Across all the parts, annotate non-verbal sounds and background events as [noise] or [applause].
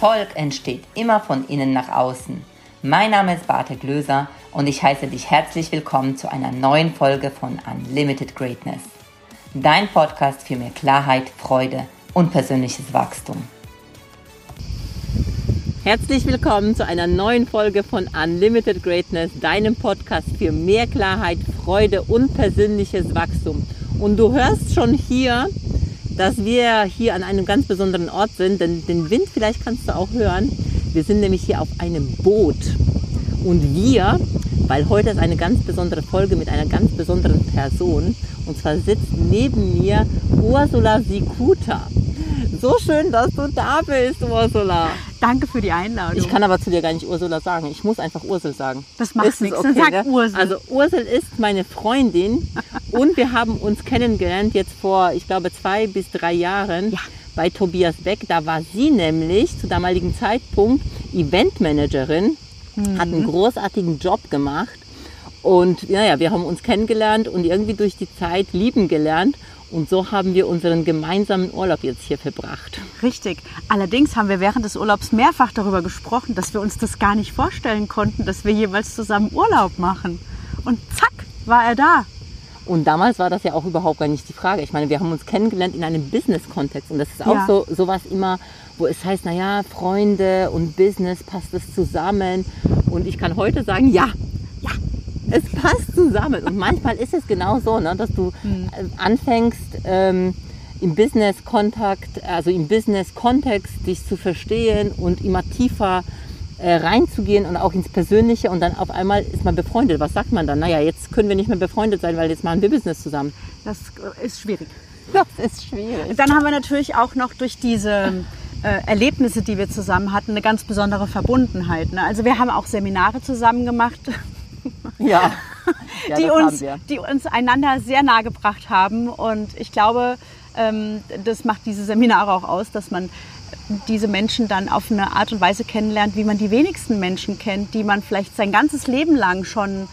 Erfolg entsteht immer von innen nach außen. Mein Name ist Barte Glöser und ich heiße dich herzlich willkommen zu einer neuen Folge von Unlimited Greatness. Dein Podcast für mehr Klarheit, Freude und persönliches Wachstum. Herzlich willkommen zu einer neuen Folge von Unlimited Greatness, deinem Podcast für mehr Klarheit, Freude und persönliches Wachstum. Und du hörst schon hier, dass wir hier an einem ganz besonderen Ort sind, denn den Wind vielleicht kannst du auch hören. Wir sind nämlich hier auf einem Boot. Und wir, weil heute ist eine ganz besondere Folge mit einer ganz besonderen Person, und zwar sitzt neben mir Ursula Sikuta. So schön, dass du da bist, Ursula. Danke für die Einladung. Ich kann aber zu dir gar nicht Ursula sagen. Ich muss einfach Ursel sagen. Das macht nichts. okay, Dann sag gell? Ursel. Also Ursel ist meine Freundin und wir haben uns kennengelernt jetzt vor, ich glaube, zwei bis drei Jahren Ja. bei Tobias Beck. Da war sie nämlich zu damaligen Zeitpunkt Eventmanagerin, hat einen großartigen Job gemacht und naja, wir haben uns kennengelernt und irgendwie durch die Zeit lieben gelernt. Und so haben wir unseren gemeinsamen Urlaub jetzt hier verbracht. Richtig. Allerdings haben wir während des Urlaubs mehrfach darüber gesprochen, dass wir uns das gar nicht vorstellen konnten, dass wir jeweils zusammen Urlaub machen. Und zack, war er da. Und damals war das ja auch überhaupt gar nicht die Frage. Ich meine, wir haben uns kennengelernt in einem Business-Kontext. Und das ist auch Ja. so sowas immer, wo es heißt, naja, Freunde und Business passt es zusammen. Und ich kann heute sagen, ja, ja, es passt zusammen. Und manchmal ist es genau so, ne, dass du äh, anfängst, ähm, im Business-Kontakt, also im Business-Kontext dich zu verstehen und immer tiefer äh, reinzugehen und auch ins Persönliche und dann auf einmal ist man befreundet. Was sagt man dann? Naja, jetzt können wir nicht mehr befreundet sein, weil jetzt machen wir Business zusammen. Das äh, ist schwierig. Das ist schwierig. Dann haben wir natürlich auch noch durch diese äh, Erlebnisse, die wir zusammen hatten, eine ganz besondere Verbundenheit. Ne? Also wir haben auch Seminare zusammen gemacht, Ja, [laughs] ja die, uns, die uns einander sehr nahe gebracht haben. Und ich glaube, ähm, das macht diese Seminare auch aus, dass man diese Menschen dann auf eine Art und Weise kennenlernt, wie man die wenigsten Menschen kennt, die man vielleicht sein ganzes Leben lang schon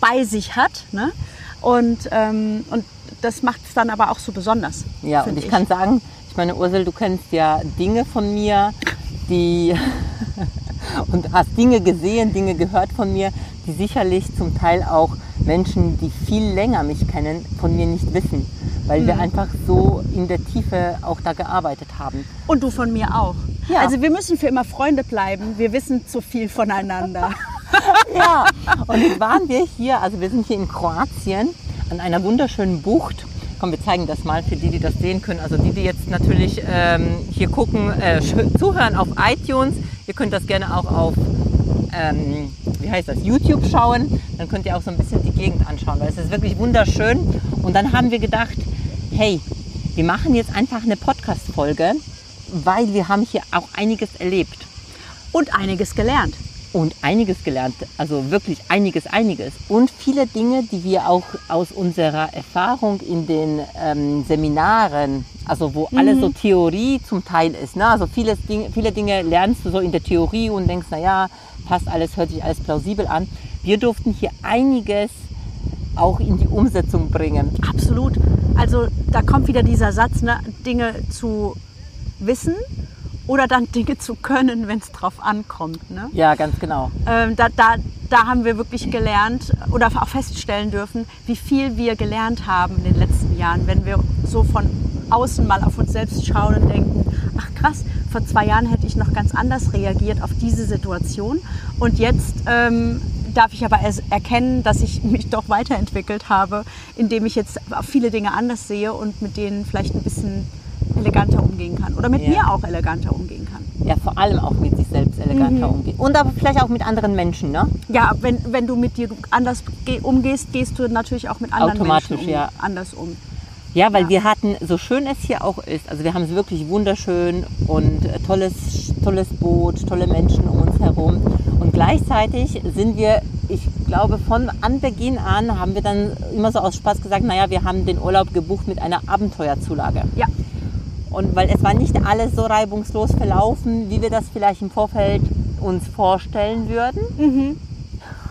bei sich hat. Ne? Und, ähm, und das macht es dann aber auch so besonders. Ja, und find ich, kann sagen, ich meine, Ursel, du kennst ja Dinge von mir, die [laughs] und hast Dinge gesehen, Dinge gehört von mir, die sicherlich zum Teil auch Menschen, die viel länger mich kennen, von mir nicht wissen, weil wir einfach so in der Tiefe auch da gearbeitet haben. Und du von mir auch. Ja. Also wir müssen für immer Freunde bleiben. Wir wissen zu viel voneinander. [laughs] Ja, und jetzt waren wir hier, also wir sind hier in Kroatien an einer wunderschönen Bucht. Komm, wir zeigen das mal für die, die das sehen können. Also die, die jetzt natürlich ähm, hier gucken, äh, zuhören auf iTunes. Ihr könnt das gerne auch auf, ähm, wie heißt das, YouTube schauen. Dann könnt ihr auch so ein bisschen die Gegend anschauen, weil es ist wirklich wunderschön. Und dann haben wir gedacht, hey, wir machen jetzt einfach eine Podcast-Folge, weil wir haben hier auch einiges erlebt Und einiges gelernt. und einiges gelernt, also wirklich einiges, einiges. Und viele Dinge, die wir auch aus unserer Erfahrung in den ähm, Seminaren, also wo alles so Theorie zum Teil ist, ne? also vieles Ding, viele Dinge lernst du so in der Theorie und denkst, naja, passt alles, hört sich alles plausibel an. Wir durften hier einiges auch in die Umsetzung bringen. Absolut. Also da kommt wieder dieser Satz, ne, Dinge zu wissen oder dann [laughs] Dinge zu können, wenn es drauf ankommt. Ne? Ja, ganz genau. Ähm, da, da, da haben wir wirklich gelernt oder auch feststellen dürfen, wie viel wir gelernt haben in den letzten Jahren, wenn wir so von außen mal auf uns selbst schauen und denken, ach krass, vor zwei Jahren hätte ich noch ganz anders reagiert auf diese Situation und jetzt ähm, darf ich aber erkennen, dass ich [laughs] mich doch weiterentwickelt habe, indem ich jetzt viele Dinge anders sehe und mit denen vielleicht ein bisschen eleganter umgehen kann oder mit Ja. mir auch eleganter umgehen kann. Ja, vor allem auch mit sich selbst eleganter umgehen. Und aber vielleicht auch mit anderen Menschen, ne? Ja, wenn, wenn du mit dir anders ge- umgehst, gehst du natürlich auch mit anderen Menschen um, ja. anders um. Ja, weil Ja. wir hatten, so schön es hier auch ist, also wir haben es wirklich wunderschön und tolles, tolles Boot, tolle Menschen um uns herum. Gleichzeitig sind wir, ich glaube, von Anbeginn an haben wir dann immer so aus Spaß gesagt, naja, wir haben den Urlaub gebucht mit einer Abenteuerzulage. Ja, Und weil es war nicht alles so reibungslos verlaufen, wie wir das vielleicht im Vorfeld uns vorstellen würden.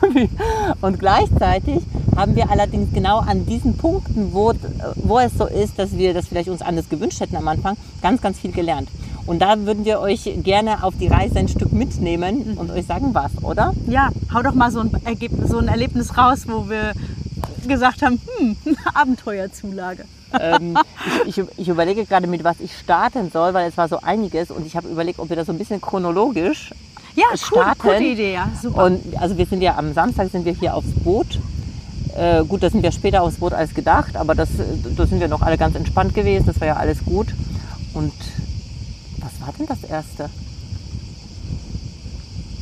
[laughs] Und gleichzeitig haben wir allerdings genau an diesen Punkten, wo, wo es so ist, dass wir das vielleicht uns anders gewünscht hätten am Anfang, ganz, ganz viel gelernt. Und da würden wir euch gerne auf die Reise ein Stück mitnehmen und euch sagen, was, oder? Ja, hau doch mal so ein, Ergebnis, so ein Erlebnis raus, wo wir gesagt haben, hm, [laughs] Abenteuerzulage. ähm, [laughs] ich, ich, ich, überlege gerade, mit was ich starten soll, weil es war so einiges und ich habe überlegt, ob wir das so ein bisschen chronologisch ja, starten. Cool, gute Idee, ja, super. Und also wir sind ja am Samstag sind wir hier aufs Boot. Äh, gut, da sind wir später aufs Boot als gedacht, aber das, da sind wir noch alle ganz entspannt gewesen, das war ja alles gut. Und war denn das Erste?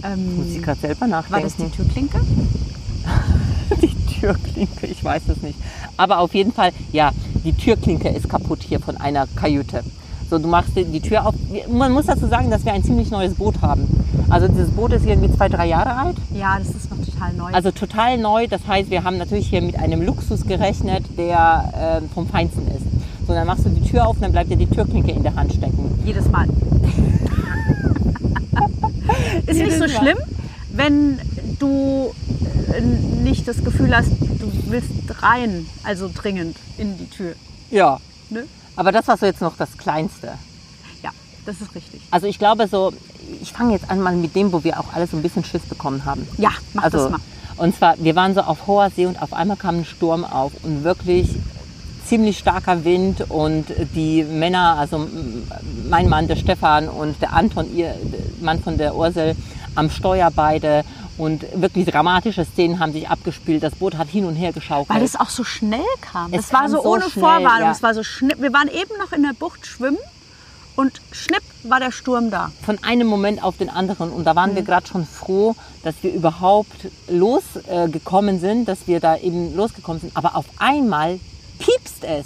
Ähm, Muss ich gerade selber nachdenken. War das die Türklinke? [laughs] die Türklinke, ich weiß es nicht. Aber auf jeden Fall, ja, die Türklinke ist kaputt hier von einer Kajüte. So, du machst die, die Tür auf. Man muss dazu sagen, dass wir ein ziemlich neues Boot haben. Also dieses Boot ist irgendwie zwei, drei Jahre alt. Ja, das ist noch total neu. Also total neu. Das heißt, wir haben natürlich hier mit einem Luxus gerechnet, der äh, vom Feinsten ist. So, dann machst du die Tür auf und dann bleibt dir die Türklinke in der Hand stecken. Jedes Mal. [laughs] ist nicht so schlimm, wenn du äh, nicht das Gefühl hast, du willst rein, also dringend in die Tür. Ja. Ne? Aber das war so jetzt noch das Kleinste. Ja, das ist richtig. Also ich glaube so, ich fange jetzt an mal mit dem, wo wir auch alle so ein bisschen Schiss bekommen haben. Ja, mach also, das mal. Und zwar, wir waren so auf hoher See und auf einmal kam ein Sturm auf und wirklich ziemlich starker Wind und die Männer, also mein Mann, der Stefan und der Anton, ihr Mann von der Ursel, am Steuer beide und wirklich dramatische Szenen haben sich abgespielt. Das Boot hat hin und her geschaukelt. Weil es auch so schnell kam. Es Es war so so ohne schnell, Vorwarnung. ja. Es war so schnipp. Wir waren eben noch in der Bucht schwimmen und schnipp war der Sturm da. von einem Moment auf den anderen. Und da waren Mhm. wir gerade schon froh, dass wir überhaupt losgekommen äh, sind, dass wir da eben losgekommen sind. Aber auf einmal piepst es.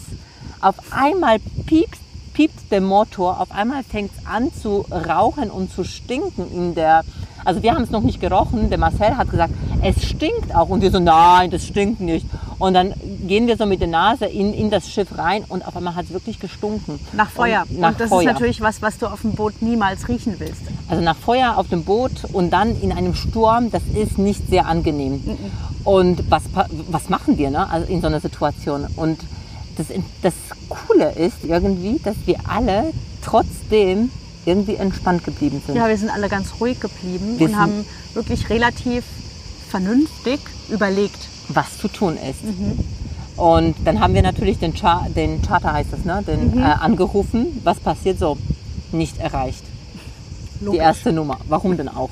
Auf einmal piepst, piepst der Motor. Auf einmal fängt es an zu rauchen und zu stinken in der. Also wir haben es noch nicht gerochen. Der Marcel hat gesagt, es stinkt auch. Und wir so, nein, das stinkt nicht. Und dann gehen wir so mit der Nase in, in das Schiff rein und auf einmal hat es wirklich gestunken. Nach Feuer. Und, nach und das Feuer. ist natürlich was, was du auf dem Boot niemals riechen willst. Also nach Feuer auf dem Boot und dann in einem Sturm, das ist nicht sehr angenehm. Und was, was machen wir ne? also in so einer Situation? Und das, das Coole ist irgendwie, dass wir alle trotzdem irgendwie entspannt geblieben sind. Ja, wir sind alle ganz ruhig geblieben Wir und haben wirklich relativ vernünftig überlegt. Was zu tun ist. Mhm. Und dann haben wir natürlich den, Char den Charter, heißt es, ne? den Mhm. äh, angerufen. Was passiert so? Nicht erreicht. Die Logisch. erste Nummer. Warum denn auch?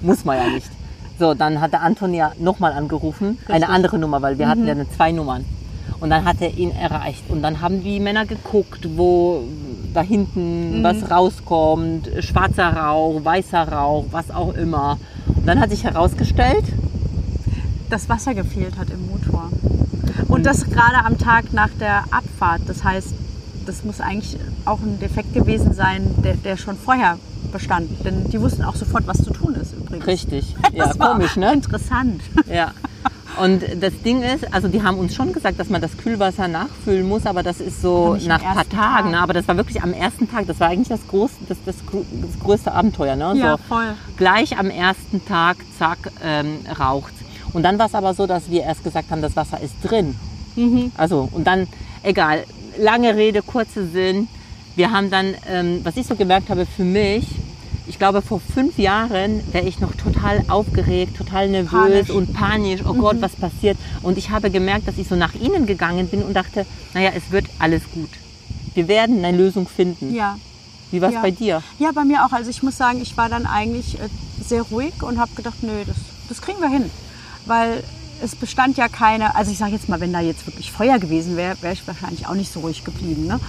Muss man ja nicht. So, dann hat der Anton ja nochmal angerufen. Eine andere Nummer, weil wir Mhm. hatten ja zwei Nummern. Und dann hat er ihn erreicht. Und dann haben die Männer geguckt, wo da hinten Mhm. was rauskommt. Schwarzer Rauch, weißer Rauch, was auch immer. Und dann hat sich herausgestellt, das Wasser gefehlt hat im Motor. Und das gerade am Tag nach der Abfahrt. Das heißt, das muss eigentlich auch ein Defekt gewesen sein, der, der schon vorher bestand. Denn die wussten auch sofort, was zu tun ist übrigens. richtig. [laughs] Ja, Das komisch, ne? Interessant. Ja. Und das Ding ist, also die haben uns schon gesagt, dass man das Kühlwasser nachfüllen muss, aber das ist so nach ein paar Tagen. Tag. Ne? Aber das war wirklich am ersten Tag. Das war eigentlich das, groß, das, das, das größte Abenteuer. Ne? Ja, so, voll. Gleich am ersten Tag, zack, ähm, raucht Und dann war es aber so, dass wir erst gesagt haben, das Wasser ist drin. Mhm. Also, und dann, egal, lange Rede, kurzer Sinn. Wir haben dann, ähm, was ich so gemerkt habe für mich, ich glaube, vor fünf Jahren wäre ich noch total aufgeregt, total nervös Panisch. und panisch. Oh Gott, was passiert? Und ich habe gemerkt, dass ich so nach innen gegangen bin und dachte, naja, es wird alles gut. Wir werden eine Lösung finden. Ja. Wie war es ja. bei dir? Ja, bei mir auch. Also ich muss sagen, ich war dann eigentlich äh, sehr ruhig und habe gedacht, nö, das, das kriegen wir hin. Weil es bestand ja keine, also ich sage jetzt mal, wenn da jetzt wirklich Feuer gewesen wäre, wäre ich wahrscheinlich auch nicht so ruhig geblieben. Ne?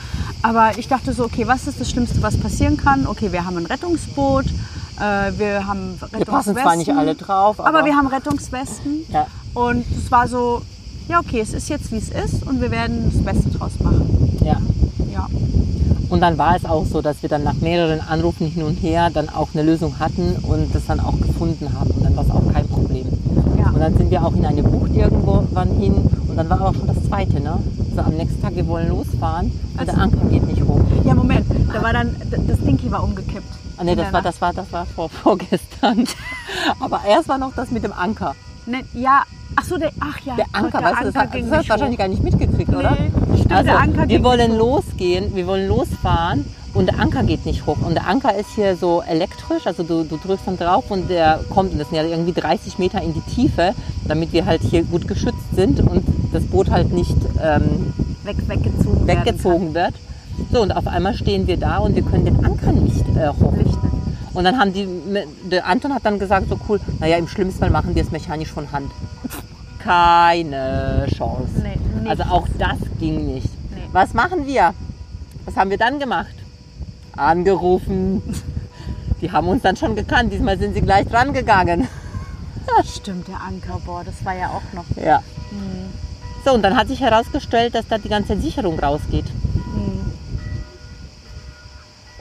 Aber ich dachte so, okay, was ist das Schlimmste, was passieren kann? Okay, wir haben ein Rettungsboot, äh, wir haben Rettungswesten. Wir passen zwar nicht alle drauf, aber, aber wir haben Rettungswesten. Ja. Und es war so, ja okay, es ist jetzt wie es ist und wir werden das Beste draus machen. ja. Ja. Und dann war es auch so, dass wir dann nach mehreren Anrufen hin und her dann auch eine Lösung hatten und das dann auch gefunden haben. Und dann war es auch kein Problem. Dann sind wir auch in eine Bucht irgendwann hin und dann war aber schon das zweite, ne? So am nächsten Tag, wir wollen losfahren und Also- der Anker geht nicht hoch. Ja, Moment, da war dann, das Dinky war umgekippt. Ah, nee, In das der war, das war, das war vor, [laughs] vorgestern. aber erst war noch das mit dem Anker. Ne, ja, ach so, der, ach ja, Der Anker, weißt du, das, hat- das hast du wahrscheinlich hoch. gar nicht mitgekriegt, oder? Nee, stimmt, also, der Anker wir wollen losgehen, wir wollen losfahren und der Anker geht nicht hoch. Und der Anker ist hier so elektrisch, also du, du drückst dann drauf und der kommt, und das sind ja irgendwie 30 Meter in die Tiefe, damit wir halt hier gut geschützt sind und das Boot halt nicht ähm, Weg, weggezogen, weggezogen wird. So, und auf einmal stehen wir da und wir können den Anker nicht äh, hochrichten. Und dann haben die, der Anton hat dann gesagt, so cool, naja, im schlimmsten Fall machen wir es mechanisch von Hand. Keine Chance. Nee. Also auch das ging nicht. Nee. Was machen wir? Was haben wir dann gemacht? Angerufen. Die haben uns dann schon gekannt. Diesmal sind sie gleich dran gegangen. Stimmt, der Anker, boah, das war ja auch noch. Ja. So, und dann hat sich herausgestellt, dass da die ganze Sicherung rausgeht. Hm.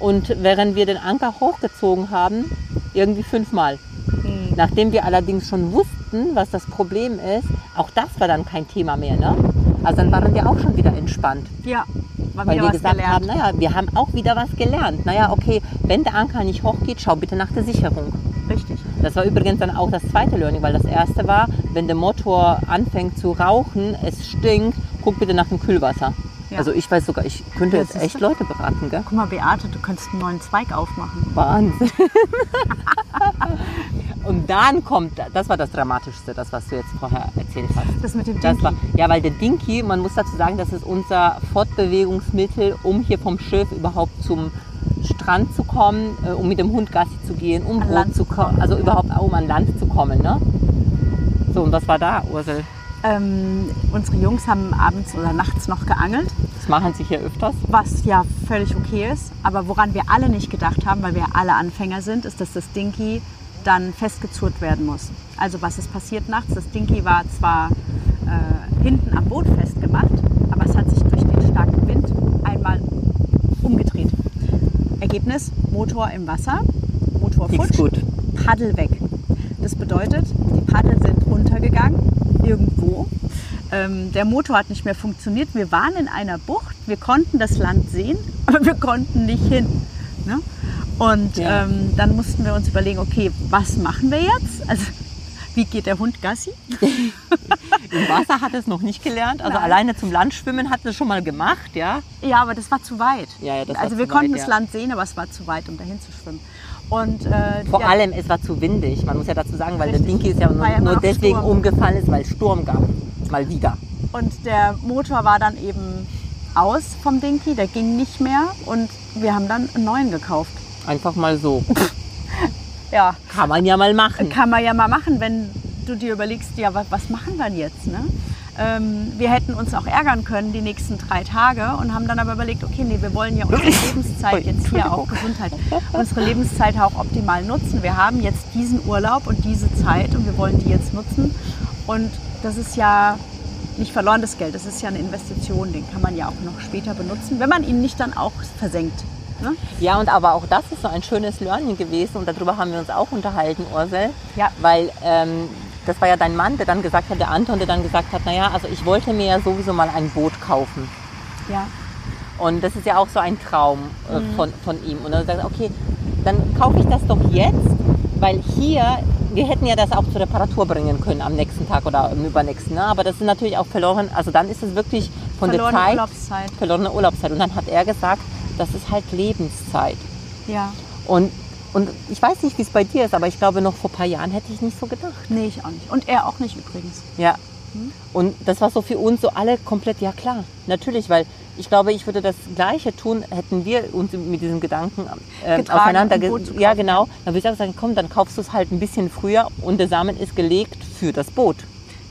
Und während wir den Anker hochgezogen haben, irgendwie fünfmal. Hm. Nachdem wir allerdings schon wussten, was das Problem ist, auch das war dann kein Thema mehr. Ne? Also dann waren wir auch schon wieder entspannt. Ja, war Weil wir gesagt gelernt. haben, naja, wir haben auch wieder was gelernt. Naja, okay, wenn der Anker nicht hochgeht, schau bitte nach der Sicherung. Richtig. Das war übrigens dann auch das zweite Learning, weil das erste war, wenn der Motor anfängt zu rauchen, es stinkt, guck bitte nach dem Kühlwasser. Ja. Also ich weiß sogar, ich könnte jetzt echt? Leute beraten, gell? Guck mal, Beate, du könntest einen neuen Zweig aufmachen. Wahnsinn. [laughs] Und dann kommt, das war das Dramatischste, das, was du jetzt vorher erzählt hast. Das mit dem Dinky. war, ja, weil der Dinky, man muss dazu sagen, das ist unser Fortbewegungsmittel, um hier vom Schiff überhaupt zum Strand zu kommen, äh, um mit dem Hund Gassi zu gehen, um An Brot Land zu kommen, also ja. überhaupt um an Land zu kommen. Ne? So, und was war da, Ursel? Ähm, unsere Jungs haben abends oder nachts noch geangelt, Das machen sie hier öfters. was ja völlig okay ist. Aber woran wir alle nicht gedacht haben, weil wir alle Anfänger sind, ist, dass das Dinky dann festgezurrt werden muss. Also was ist passiert nachts? Das Dinky war zwar äh, hinten am Boot festgemacht, aber es hat sich durch den starken Wind einmal umgedreht. Ergebnis, Motor im Wasser, Motor futsch. Paddel weg. Das bedeutet, die Paddel sind runtergegangen, irgendwo. Ähm, der Motor hat nicht mehr funktioniert. Wir waren in einer Bucht, wir konnten das Land sehen, [laughs] aber wir konnten nicht hin. Ne? Und Ja. ähm, dann mussten wir uns überlegen, okay, was machen wir jetzt? Also, [laughs] wie geht der Hund Gassi? [laughs] Im Wasser hat es noch nicht gelernt, also Nein. alleine zum Landschwimmen hat es schon mal gemacht, ja. Ja, aber das war zu weit. Ja, ja, das war also wir weit, konnten ja. das Land sehen, aber es war zu weit, um dahin zu schwimmen. Und, äh, Vor ja, allem, es war zu windig. Man muss ja dazu sagen, weil Richtig. der Dinky ist ja nur, ja nur deswegen Sturm. umgefallen ist, weil es Sturm gab. Mal wieder. Und der Motor war dann eben aus vom Dinky, der ging nicht mehr und wir haben dann einen neuen gekauft. Einfach mal so. [laughs] Ja, Kann man ja mal machen. kann man ja mal machen, wenn du dir überlegst, ja, was, was machen wir jetzt? Ne? Ähm, wir hätten uns auch ärgern können die nächsten drei Tage und haben dann aber überlegt, okay, nee, wir wollen ja unsere [laughs] Lebenszeit jetzt hier auch Gesundheit, unsere Lebenszeit auch optimal nutzen. Wir haben jetzt diesen Urlaub und diese Zeit und wir wollen die jetzt nutzen. Und das ist ja nicht verlorenes Geld, das ist ja eine Investition, den kann man ja auch noch später benutzen, wenn man ihn nicht dann auch versenkt. Ne? Ja, und aber auch das ist so ein schönes Learning gewesen und darüber haben wir uns auch unterhalten, Ursel. Ja. Weil ähm, das war ja dein Mann, der dann gesagt hat, der Anton, der dann gesagt hat, naja, also ich wollte mir ja sowieso mal ein Boot kaufen. Ja. Und das ist ja auch so ein Traum äh, Mhm. von, von ihm. Und er sagt, okay, dann kaufe ich das doch jetzt, weil hier, wir hätten ja das auch zur Reparatur bringen können am nächsten Tag oder am übernächsten. Ne? Aber das ist natürlich auch verloren, also dann ist es wirklich von Verlorene der Zeit, Urlaubszeit. verlorene Urlaubszeit. Und dann hat er gesagt, das ist halt Lebenszeit. Ja. Und, und ich weiß nicht, wie es bei dir ist, aber ich glaube, noch vor ein paar Jahren hätte ich nicht so gedacht. Nee, ich auch nicht. Und er auch nicht übrigens. Ja. Und das war so für uns so alle komplett, ja klar, natürlich, weil ich glaube, ich würde das Gleiche tun, hätten wir uns mit diesem Gedanken ähm, Getragen, aufeinander zu Ja, genau. Dann würde ich auch sagen, komm, dann kaufst du es halt ein bisschen früher und der Samen ist gelegt für das Boot.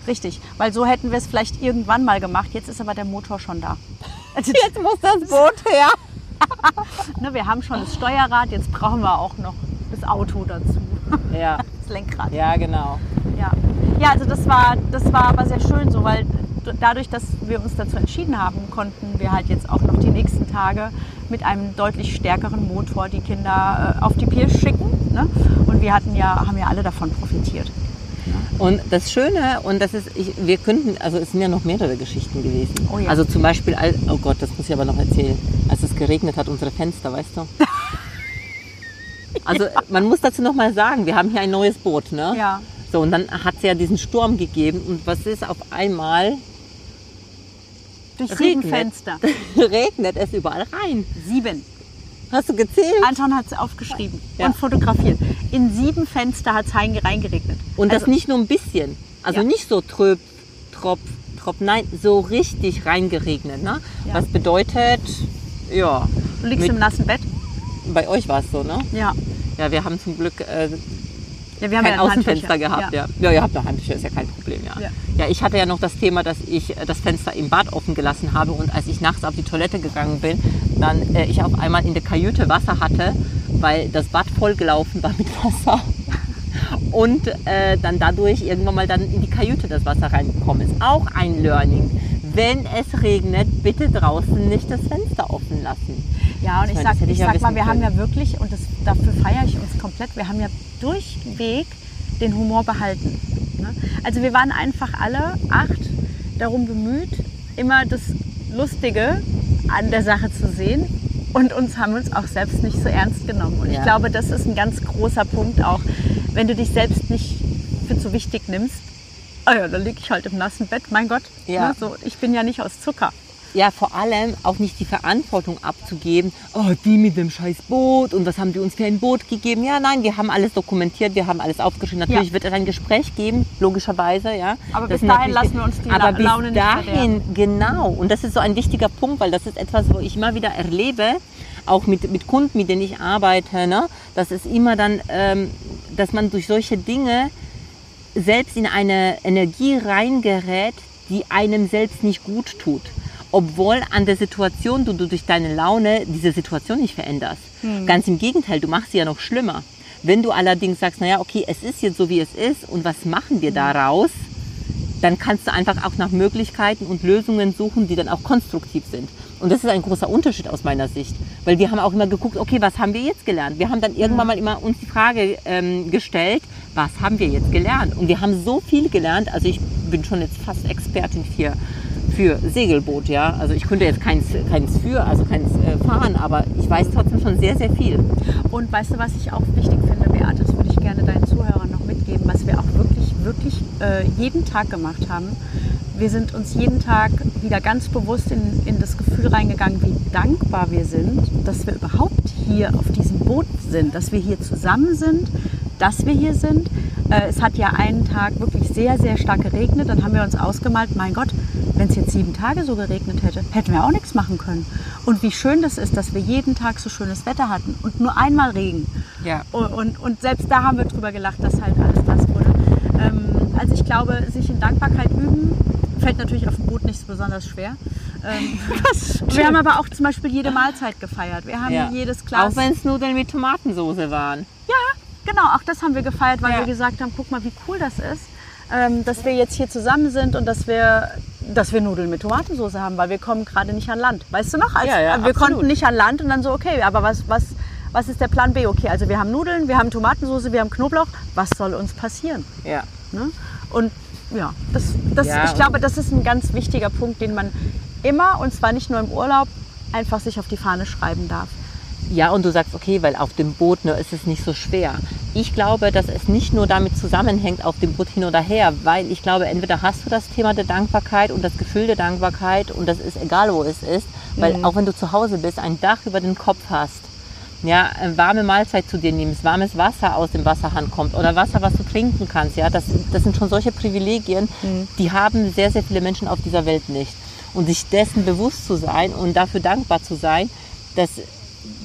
Richtig, weil so hätten wir es vielleicht irgendwann mal gemacht. Jetzt ist aber der Motor schon da. [laughs] Also, Jetzt muss das Boot her. [laughs] ne, wir haben schon das Steuerrad, jetzt brauchen wir auch noch das Auto dazu. Ja, [laughs] Das Lenkrad. ja, genau. Ja, ja also das war, das war aber sehr schön so, weil dadurch, dass wir uns dazu entschieden haben, konnten wir halt jetzt auch noch die nächsten Tage mit einem deutlich stärkeren Motor die Kinder äh, auf die Pier schicken. Ne? Und wir hatten ja, haben ja alle davon profitiert. Und das Schöne, und das ist, ich, wir könnten, also es sind ja noch mehrere Geschichten gewesen. Oh ja. Also zum Beispiel, oh Gott, das muss ich aber noch erzählen, es geregnet hat, unsere Fenster, weißt du? [laughs] Also man muss dazu noch mal sagen, wir haben hier ein neues Boot, ne? Ja. So, und dann hat es ja diesen Sturm gegeben und was ist auf einmal? Durch sieben Regnet. Fenster. [laughs] regnet es überall rein. Sieben. Hast du gezählt? Anton hat es aufgeschrieben Ja. und fotografiert. In sieben Fenster hat es reingeregnet. Und das Also- nicht nur ein bisschen. Also Ja. nicht so tröp, trop, trop, nein, so richtig reingeregnet. Ne? Ja. Was bedeutet, ja, Du liegst mit- im nassen Bett. bei euch war es so, ne? Ja. Ja, wir haben zum Glück äh, ja wir haben kein ja Außenfenster Handtücher. gehabt. Ja. Ja. ihr habt noch Handtücher, ist ja kein Problem. Ja. Ja. ja, ich hatte ja noch das Thema, dass ich äh, das Fenster im Bad offen gelassen habe und als ich nachts auf die Toilette gegangen bin, dann äh, ich auf einmal in der Kajüte Wasser hatte, weil das Bad vollgelaufen war mit Wasser. [laughs] Und äh, dann dadurch irgendwann mal dann in die Kajüte das Wasser reingekommen ist. Auch ein Learning. Wenn es regnet, bitte draußen nicht das Fenster offen lassen. Ja, und Ich ich, meine, sag, ich ich ja sag mal, wir haben können. ja wirklich, und das, dafür feiere ich uns komplett, wir haben ja durchweg den Humor behalten. Ne? Also wir waren einfach alle acht darum bemüht, immer das Lustige an der Sache zu sehen und uns haben uns auch selbst nicht so ernst genommen. Und ich Ja. glaube, das ist ein ganz großer Punkt auch, wenn du dich selbst nicht für zu wichtig nimmst. Ah ja, dann liege ich halt im nassen Bett, mein Gott. Ja. Ne, so, ich bin ja nicht aus Zucker. Ja, vor allem auch nicht die Verantwortung abzugeben, oh, die mit dem scheiß Boot und was haben die uns für ein Boot gegeben? Ja, nein, wir haben alles dokumentiert, wir haben alles aufgeschrieben. Natürlich Ja. wird es ein Gespräch geben, logischerweise, ja. Aber Das bis dahin lassen wir uns die Aber La- bis Laune nicht dahin, genau. Und das ist so ein wichtiger Punkt, weil das ist etwas, wo ich immer wieder erlebe, auch mit, mit Kunden, mit denen ich arbeite, ne? das ist immer dann, ähm, dass man durch solche Dinge selbst in eine Energie reingerät, die einem selbst nicht gut tut. Obwohl an der Situation du, du durch deine Laune diese Situation nicht veränderst. Ganz im Gegenteil, du machst sie ja noch schlimmer. Wenn du allerdings sagst, naja, okay, es ist jetzt so, wie es ist und was machen wir daraus, dann kannst du einfach auch nach Möglichkeiten und Lösungen suchen, die dann auch konstruktiv sind. Und das ist ein großer Unterschied aus meiner Sicht, weil wir haben auch immer geguckt, okay, was haben wir jetzt gelernt? Wir haben dann irgendwann mal immer uns die Frage ähm, gestellt, was haben wir jetzt gelernt? Und wir haben so viel gelernt, also ich bin schon jetzt fast Expertin für, für Segelboot, ja. Also ich könnte jetzt keins, keins für, also keins äh, fahren, aber ich weiß trotzdem schon sehr, sehr viel. Und weißt du, was ich auch wichtig finde, Beate, das würde ich gerne deinen Zuhörern noch mitgeben, was wir auch wirklich, wirklich äh, jeden Tag gemacht haben. Wir sind uns jeden Tag wieder ganz bewusst in, in das Gefühl reingegangen, wie dankbar wir sind, dass wir überhaupt hier auf diesem Boot sind, dass wir hier zusammen sind, dass wir hier sind. Äh, es hat ja einen Tag wirklich sehr, sehr stark geregnet. Dann haben wir uns ausgemalt, mein Gott, wenn es jetzt sieben Tage so geregnet hätte, hätten wir auch nichts machen können. Und wie schön das ist, dass wir jeden Tag so schönes Wetter hatten und nur einmal Regen. Ja. Und, und, und selbst da haben wir drüber gelacht, dass halt alles das wurde. Ähm, also ich glaube, sich in Dankbarkeit üben, fällt natürlich auf dem Boot nicht so besonders schwer. Ähm, [laughs] wir haben aber auch zum Beispiel jede Mahlzeit gefeiert. Wir haben Ja. jedes Glas. Auch wenn es Nudeln mit Tomatensoße waren. Genau, auch das haben wir gefeiert, weil Ja. wir gesagt haben, guck mal, wie cool das ist, ähm, dass wir jetzt hier zusammen sind und dass wir, dass wir Nudeln mit Tomatensauce haben, weil wir kommen gerade nicht an Land. Weißt du noch? Als, Ja, ja, wir absolut. konnten nicht an Land und dann so, okay, aber was, was, was ist der Plan B? Okay, also wir haben Nudeln, wir haben Tomatensauce, wir haben Knoblauch. Was soll uns passieren? Ja. Ne? Und ja, das, das, Ja, ich glaube, das ist ein ganz wichtiger Punkt, den man immer, und zwar nicht nur im Urlaub, einfach sich auf die Fahne schreiben darf. Ja, und du sagst, okay, weil auf dem Boot ne, ist es nicht so schwer. Ich glaube, dass es nicht nur damit zusammenhängt, auf dem Boot hin oder her, weil ich glaube, entweder hast du das Thema der Dankbarkeit und das Gefühl der Dankbarkeit und das ist egal, wo es ist, weil Mhm. auch wenn du zu Hause bist, ein Dach über den Kopf hast, ja, eine warme Mahlzeit zu dir nimmst, warmes Wasser aus dem Wasserhahn kommt oder Wasser, was du trinken kannst, ja, das, das sind schon solche Privilegien, Mhm. die haben sehr, sehr viele Menschen auf dieser Welt nicht. Und sich dessen bewusst zu sein und dafür dankbar zu sein, das,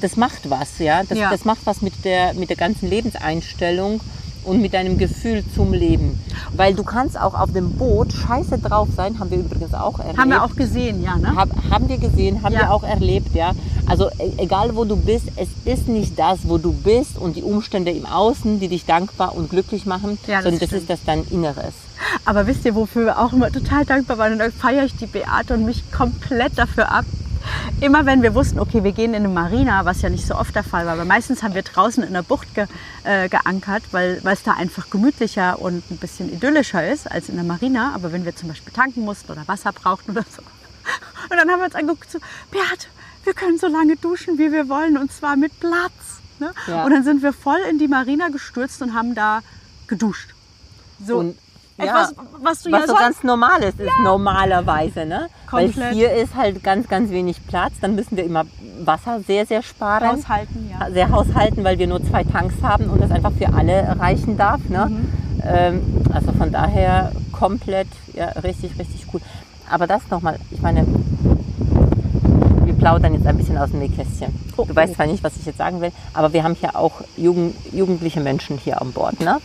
das macht was, ja. Das, Ja. das macht was mit der, mit der ganzen Lebenseinstellung und mit deinem Gefühl zum Leben. Weil du kannst auch auf dem Boot scheiße drauf sein, haben wir übrigens auch erlebt. Haben wir auch gesehen, ja, ne? Hab, haben wir gesehen, haben Ja. wir auch erlebt, ja. Also e- egal wo du bist, es ist nicht das, wo du bist und die Umstände im Außen, die dich dankbar und glücklich machen, Ja, das sondern das stimmt. ist das dein Inneres. Aber wisst ihr, wofür wir auch immer total dankbar waren? Und da feiere ich die Beate und mich komplett dafür ab. Immer wenn wir wussten, okay, wir gehen in eine Marina, was ja nicht so oft der Fall war, aber meistens haben wir draußen in der Bucht ge, äh, geankert, weil weil es da einfach gemütlicher und ein bisschen idyllischer ist als in der Marina. Aber wenn wir zum Beispiel tanken mussten oder Wasser brauchten oder so. Und dann haben wir uns angeguckt, so, Beate, wir können so lange duschen, wie wir wollen und zwar mit Platz. Ne? Ja. Und dann sind wir voll in die Marina gestürzt und haben da geduscht. So, Und Etwas, was du was ja so ganz normal ist, ist normalerweise, ne? Weil Komplett. hier ist halt ganz, ganz wenig Platz. Dann müssen wir immer Wasser sehr, sehr sparen. aushalten, ja. Sehr haushalten, weil wir nur zwei Tanks haben und das einfach für alle reichen darf. Ne? Mhm. Ähm, also von daher komplett, ja, richtig, richtig cool. Aber das nochmal, ich meine, wir plaudern jetzt ein bisschen aus dem Nähkästchen. Oh, Du weißt oh. zwar nicht, was ich jetzt sagen will, aber wir haben hier auch Jugend, jugendliche Menschen hier an Bord, ne?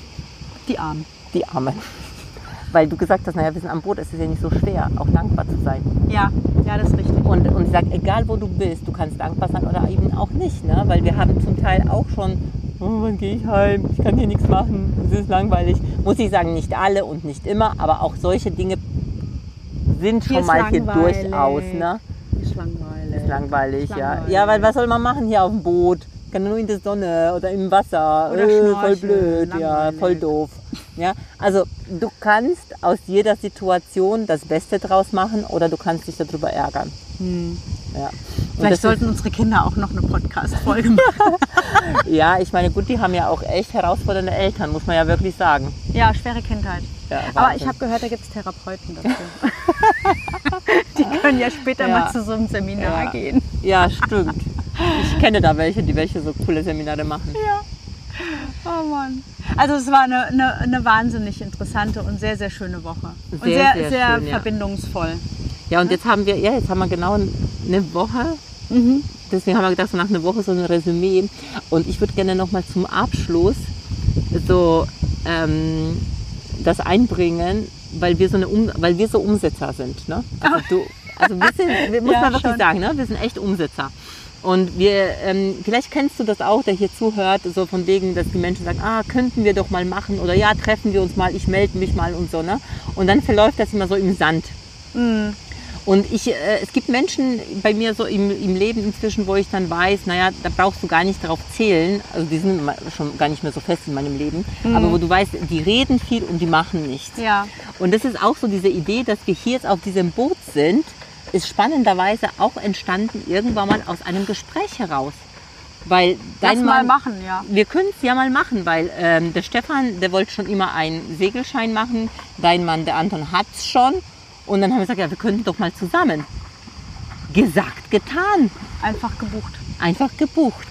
Die Armen. Die Armen. Weil du gesagt hast, naja, wir sind am Boot, es ist ja nicht so schwer, auch dankbar zu sein. Ja, ja, das ist richtig. Und, und sie sagt, egal wo du bist, du kannst dankbar sein oder eben auch nicht. Ne? Weil wir haben zum Teil auch schon, oh, wann gehe ich heim? Ich kann hier nichts machen, es ist langweilig. Muss ich sagen, nicht alle und nicht immer, aber auch solche Dinge sind Hier schon ist mal hier durchaus. Ne? Ist langweilig. Ist langweilig, Ist ja. langweilig. Ja, weil was soll man machen hier auf dem Boot? Kann nur in der Sonne oder im Wasser. Oder äh, voll blöd, ja, langweilig. voll doof. Ja, also du kannst aus jeder Situation das Beste draus machen oder du kannst dich darüber ärgern. Hm. Ja. Vielleicht sollten unsere Kinder auch noch eine Podcast-Folge machen. [laughs] ja, ich meine, gut, die haben ja auch echt herausfordernde Eltern, muss man ja wirklich sagen. ja, schwere Kindheit. Ja, Aber ich habe gehört, da gibt es Therapeuten dazu. [laughs] die können ja später Ja. mal zu so einem Seminar gehen. Ja, stimmt. Ich kenne da welche, die welche so coole Seminare machen. Ja. Oh Mann. Also es war eine, eine, eine wahnsinnig interessante und sehr, sehr schöne Woche. Und Sehr, sehr, sehr sehr, schön, ja. verbindungsvoll. Ja, und jetzt haben wir, ja, jetzt haben wir genau eine Woche. Deswegen haben wir gedacht, so nach einer Woche so ein Resümee. Und ich würde gerne nochmal zum Abschluss so ähm, das einbringen, weil wir so eine um, weil wir so Umsetzer sind. Ne? Also, [laughs] du, also wir sind, wir, muss Ja, man wirklich schon. sagen, ne? wir sind echt Umsetzer. Und wir, ähm, vielleicht kennst du das auch, der hier zuhört, so von wegen, dass die Menschen sagen, ah, könnten wir doch mal machen oder ja, treffen wir uns mal, ich melde mich mal und so. Ne? Und dann verläuft das immer so im Sand. Und ich, äh, es gibt Menschen bei mir so im, im Leben inzwischen, wo ich dann weiß, naja, da brauchst du gar nicht drauf zählen. Also die sind schon gar nicht mehr so fest in meinem Leben. Aber wo du weißt, die reden viel und die machen nichts. Ja. Und das ist auch so diese Idee, dass wir hier jetzt auf diesem Boot sind, ist spannenderweise auch entstanden irgendwann mal aus einem Gespräch heraus. Weil Lass dein mal Mann, machen, ja. wir können es ja mal machen, weil ähm, der Stefan, der wollte schon immer einen Segelschein machen. Dein Mann, der Anton, hat es schon. Und dann haben wir gesagt, ja, wir könnten doch mal zusammen. Gesagt, getan. Einfach gebucht. Einfach gebucht.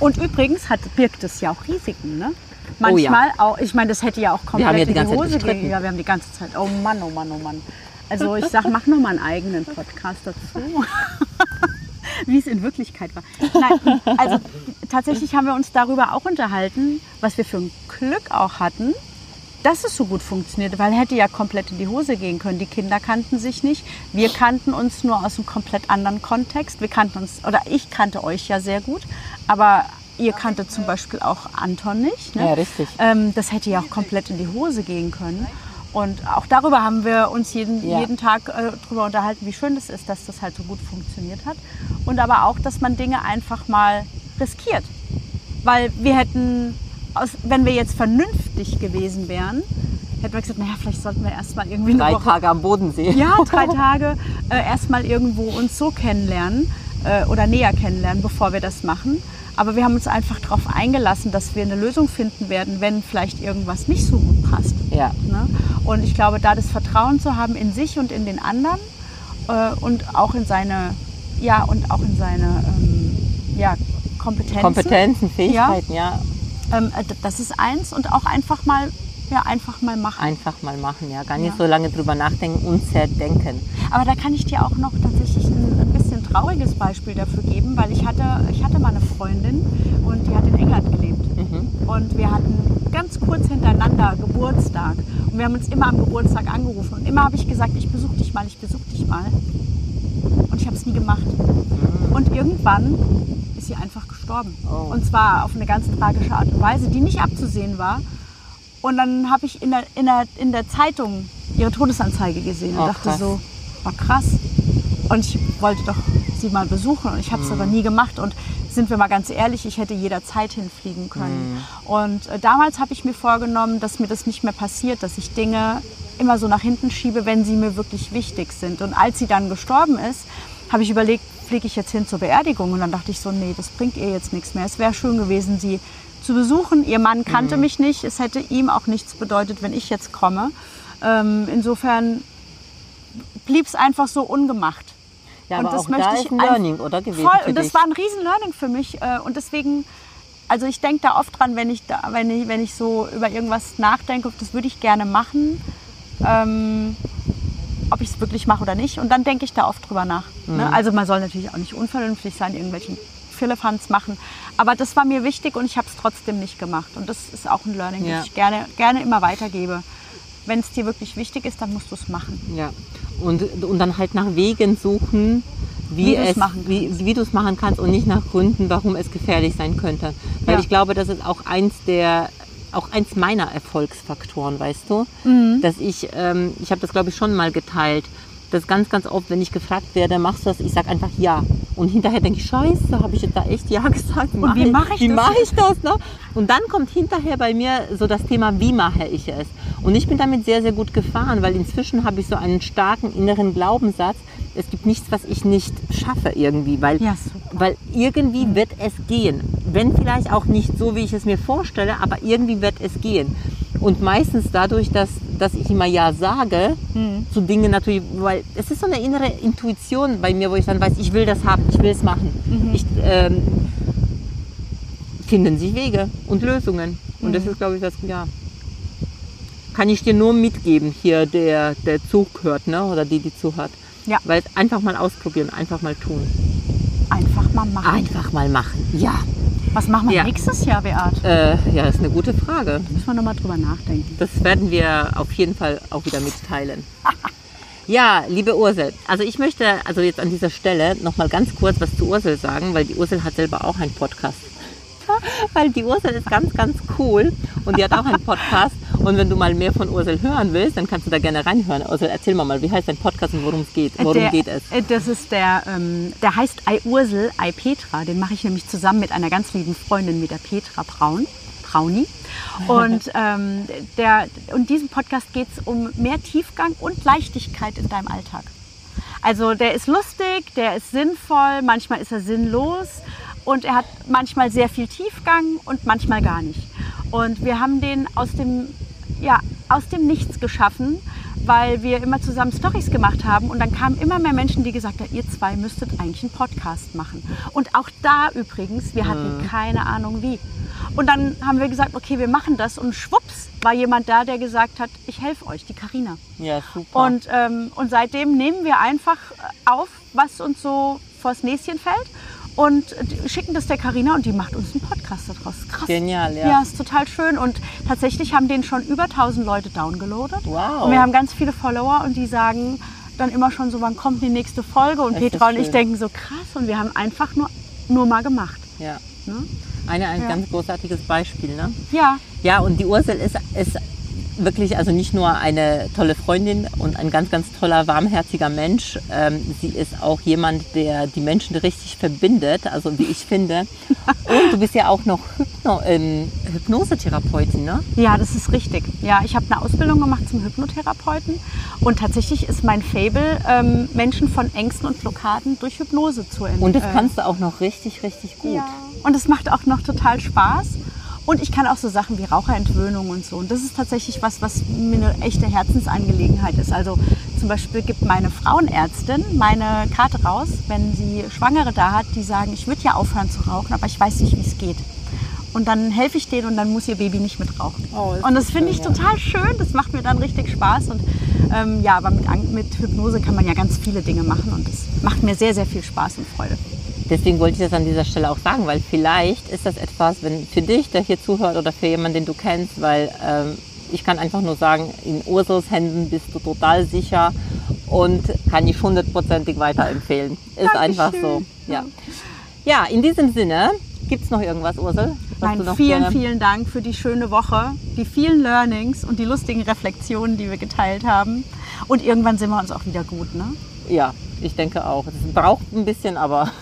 Und übrigens hat, birgt es ja auch Risiken, ne? Oh ja. Manchmal auch, ich meine, das hätte ja auch komplett haben ja die in ganze Zeit Hose gestritten. gehen. Ja, wir haben die ganze Zeit, oh Mann, oh Mann, oh Mann. Also ich sag, mach noch mal einen eigenen Podcast dazu. [laughs] Wie es in Wirklichkeit war. Nein, also tatsächlich haben wir uns darüber auch unterhalten, was wir für ein Glück auch hatten, dass es so gut funktioniert, weil hätte ja komplett in die Hose gehen können. Die Kinder kannten sich nicht. Wir kannten uns nur aus einem komplett anderen Kontext. Wir kannten uns, oder ich kannte euch ja sehr gut, aber ihr kanntet zum Beispiel auch Anton nicht. Ne? Ja, richtig. Ähm, das hätte ja auch komplett in die Hose gehen können. Und auch darüber haben wir uns jeden, Ja. jeden Tag äh, darüber unterhalten, wie schön das ist, dass das halt so gut funktioniert hat. Und aber auch, dass man Dinge einfach mal riskiert. Weil wir hätten, aus, wenn wir jetzt vernünftig gewesen wären, hätten wir gesagt, naja, vielleicht sollten wir erst mal irgendwie Drei Woche Tage am Bodensee. ja, drei [laughs] Tage äh, erstmal irgendwo uns so kennenlernen äh, oder näher kennenlernen, bevor wir das machen. Aber wir haben uns einfach darauf eingelassen, dass wir eine Lösung finden werden, wenn vielleicht irgendwas nicht so gut passt. Ja. Ne? Und ich glaube, da das Vertrauen zu haben in sich und in den anderen äh, und auch in seine, ja, und auch in seine ähm, ja, Kompetenzen. Kompetenzen, Fähigkeiten, ja. Ähm, äh, das ist eins und auch einfach mal, ja, einfach mal machen. Einfach mal machen, ja. Gar nicht Ja. so lange drüber nachdenken und zerdenken. Aber da kann ich dir auch noch tatsächlich ein, ein bisschen trauriges Beispiel dafür geben, weil ich hatte, ich hatte mal eine Freundin und die hat in England gelebt. Und wir hatten ganz kurz hintereinander Geburtstag. Und wir haben uns immer am Geburtstag angerufen. Und immer habe ich gesagt, ich besuche dich mal, ich besuche dich mal. Und ich habe es nie gemacht. Und irgendwann ist sie einfach gestorben. Oh. Und zwar auf eine ganz tragische Art und Weise, die nicht abzusehen war. Und dann habe ich in der, in, der, in der Zeitung ihre Todesanzeige gesehen und Oh, dachte krass. so, war krass. Und ich wollte doch sie mal besuchen und ich habe es aber nie gemacht. Und sind wir mal ganz ehrlich, ich hätte jederzeit hinfliegen können. Und äh, damals habe ich mir vorgenommen, dass mir das nicht mehr passiert, dass ich Dinge immer so nach hinten schiebe, wenn sie mir wirklich wichtig sind. Und als sie dann gestorben ist, habe ich überlegt, fliege ich jetzt hin zur Beerdigung? Und dann dachte ich so, nee, das bringt ihr jetzt nichts mehr. Es wäre schön gewesen, sie zu besuchen. Ihr Mann kannte mich nicht. Es hätte ihm auch nichts bedeutet, wenn ich jetzt komme. Ähm, insofern blieb es einfach so ungemacht. Ja, Und aber das auch möchte da ich ein Learning, oder gewesen Voll, und das war ein riesen Learning für mich. äh, Und deswegen, also ich denke da oft dran, wenn ich, da, wenn, ich, wenn ich so über irgendwas nachdenke, das würde ich gerne machen, ähm, ob ich es wirklich mache oder nicht. Und dann denke ich da oft drüber nach. Mhm. Ne? Also man soll natürlich auch nicht unvernünftig sein, irgendwelchen Philippans machen. Aber das war mir wichtig und ich habe es trotzdem nicht gemacht. Und das ist auch ein Learning, Ja. das ich gerne, gerne immer weitergebe. Wenn es dir wirklich wichtig ist, dann musst du es machen. Ja. Und, und dann halt nach Wegen suchen, wie, Wie es, wie, wie du es machen kannst und nicht nach Gründen, warum es gefährlich sein könnte. Weil Ja. ich glaube, das ist auch eins der auch eins meiner Erfolgsfaktoren, weißt du, Mhm. dass ich, ähm, ich habe das glaube ich schon mal geteilt, dass ganz, ganz oft, wenn ich gefragt werde, machst du das, ich sage einfach ja. Und hinterher denke ich, scheiße, habe ich jetzt da echt ja [laughs] gesagt? Und wie mache ich wie das mache ich das? Ne? Und dann kommt hinterher bei mir so das Thema, wie mache ich es? Und ich bin damit sehr, sehr gut gefahren, weil inzwischen habe ich so einen starken inneren Glaubenssatz, es gibt nichts, was ich nicht schaffe irgendwie, weil, Ja, weil irgendwie wird es gehen. Wenn vielleicht auch nicht so, wie ich es mir vorstelle, aber irgendwie wird es gehen. Und meistens dadurch, dass, dass ich immer Ja sage Hm. zu Dingen natürlich, weil es ist so eine innere Intuition bei mir, wo ich dann weiß, ich will das haben, ich will es machen. Mhm. Ich, ähm, finden sich Wege und Lösungen. Und Mhm. das ist, glaube ich, das, ja, kann ich dir nur mitgeben, hier der, der zuhört, ne? oder die, die zuhört. Ja. Weil einfach mal ausprobieren, einfach mal tun. Einfach mal machen. Einfach mal machen. Ja. Was machen wir Ja. nächstes Jahr, Beat? Äh, ja, ist eine gute Frage. Müssen wir nochmal drüber nachdenken. Das werden wir auf jeden Fall auch wieder mitteilen. [laughs] Ja, liebe Ursel, also ich möchte also jetzt an dieser Stelle noch mal ganz kurz was zu Ursel sagen, weil die Ursel hat selber auch einen Podcast. Weil die Ursel ist ganz, ganz cool und die hat auch einen Podcast. Und wenn du mal mehr von Ursel hören willst, dann kannst du da gerne reinhören. Ursel, erzähl mal mal, wie heißt dein Podcast und worum es geht? Worum der, geht es? äh, Das ist der, ähm, der heißt Ei Ursel, Ei Petra. Den mache ich nämlich zusammen mit einer ganz lieben Freundin, mit der Petra Braun. Brauni. [laughs] Und, ähm, der, und diesem Podcast geht es um mehr Tiefgang und Leichtigkeit in deinem Alltag. Also der ist lustig, der ist sinnvoll, manchmal ist er sinnlos und er hat manchmal sehr viel Tiefgang und manchmal gar nicht. Und wir haben den aus dem, ja, aus dem Nichts geschaffen, weil wir immer zusammen Stories gemacht haben und dann kamen immer mehr Menschen, die gesagt haben, ihr zwei müsstet eigentlich einen Podcast machen. Und auch da übrigens, wir hatten keine Ahnung wie. Und dann haben wir gesagt, okay, wir machen das und schwupps war jemand da, der gesagt hat, ich helfe euch, die Karina. Ja, super. Und, ähm, und seitdem nehmen wir einfach auf, was uns so vors Näschen fällt und schicken das der Karina und die macht uns einen Podcast daraus. Krass. Genial, ja. Ja, ist total schön und tatsächlich haben den schon über 1000 Leute downgeloadet. Wow. Und wir haben ganz viele Follower und die sagen dann immer schon so, wann kommt die nächste Folge? Und Das Petra und ich denken so krass und wir haben einfach nur, nur mal gemacht. ja. Ne? Eine, ein Ja. ganz großartiges Beispiel, ne? Ja, Ja, und die Ursel ist, ist wirklich also nicht nur eine tolle Freundin und ein ganz, ganz toller, warmherziger Mensch. Ähm, sie ist auch jemand, der die Menschen richtig verbindet, also wie ich finde. [laughs] Und du bist ja auch noch Hypno, ähm, Hypnosetherapeutin, ne? Ja, das ist richtig. Ja, ich habe eine Ausbildung gemacht zum Hypnotherapeuten und tatsächlich ist mein Fable, ähm, Menschen von Ängsten und Blockaden durch Hypnose zu entwickeln. Und das kannst du auch noch richtig, richtig gut. Ja. Und es macht auch noch total Spaß. Und ich kann auch so Sachen wie Raucherentwöhnung und so. Und das ist tatsächlich was, was mir eine echte Herzensangelegenheit ist. Also zum Beispiel gibt meine Frauenärztin meine Karte raus, wenn sie Schwangere da hat, die sagen, ich würde ja aufhören zu rauchen, aber ich weiß nicht, wie es geht. Und dann helfe ich denen und dann muss ihr Baby nicht mit rauchen. Oh, und das finde ich ja. total schön. Das macht mir dann richtig Spaß. Und ähm, ja, aber mit, mit Hypnose kann man ja ganz viele Dinge machen. Und das macht mir sehr, sehr viel Spaß und Freude. Deswegen wollte ich das an dieser Stelle auch sagen, weil vielleicht ist das etwas, wenn für dich, der hier zuhört oder für jemanden, den du kennst, weil ähm, ich kann einfach nur sagen, in Ursels Händen bist du total sicher und kann ich hundertprozentig weiterempfehlen. Ist einfach so. Dankeschön. Ja. ja, in diesem Sinne, gibt es noch irgendwas, Ursel? Nein, vielen, gerne- vielen Dank für die schöne Woche, die vielen Learnings und die lustigen Reflexionen, die wir geteilt haben. Und irgendwann sind wir uns auch wieder gut, ne? Ja, ich denke auch. Es braucht ein bisschen, aber. [laughs]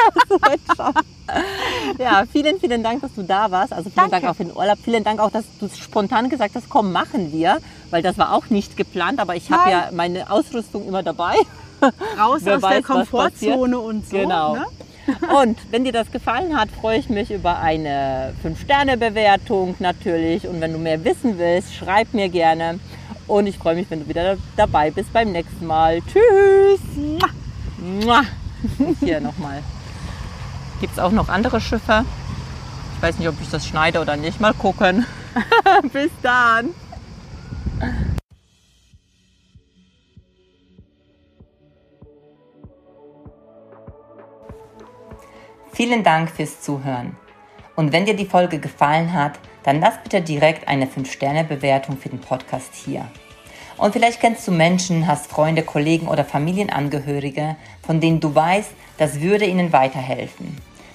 [laughs] Ja, vielen, vielen Dank, dass du da warst. Also vielen Danke. Dank auch für den Urlaub. Vielen Dank auch, dass du spontan gesagt hast, komm, machen wir. Weil das war auch nicht geplant, aber ich habe ja meine Ausrüstung immer dabei. Raus [laughs] Wer aus weiß, der. Komfortzone und so. Genau. Ne? Und wenn dir das gefallen hat, freue ich mich über eine 5-Sterne-Bewertung natürlich. Und wenn du mehr wissen willst, schreib mir gerne. Und ich freue mich, wenn du wieder dabei bist beim nächsten Mal. Tschüss! Mua. Hier nochmal. Gibt es auch noch andere Schiffe? Ich weiß nicht, ob ich das schneide oder nicht. Mal gucken. [laughs] Bis dann. Vielen Dank fürs Zuhören. Und wenn dir die Folge gefallen hat, dann lass bitte direkt eine 5-Sterne-Bewertung für den Podcast hier. Und vielleicht kennst du Menschen, hast Freunde, Kollegen oder Familienangehörige, von denen du weißt, das würde ihnen weiterhelfen.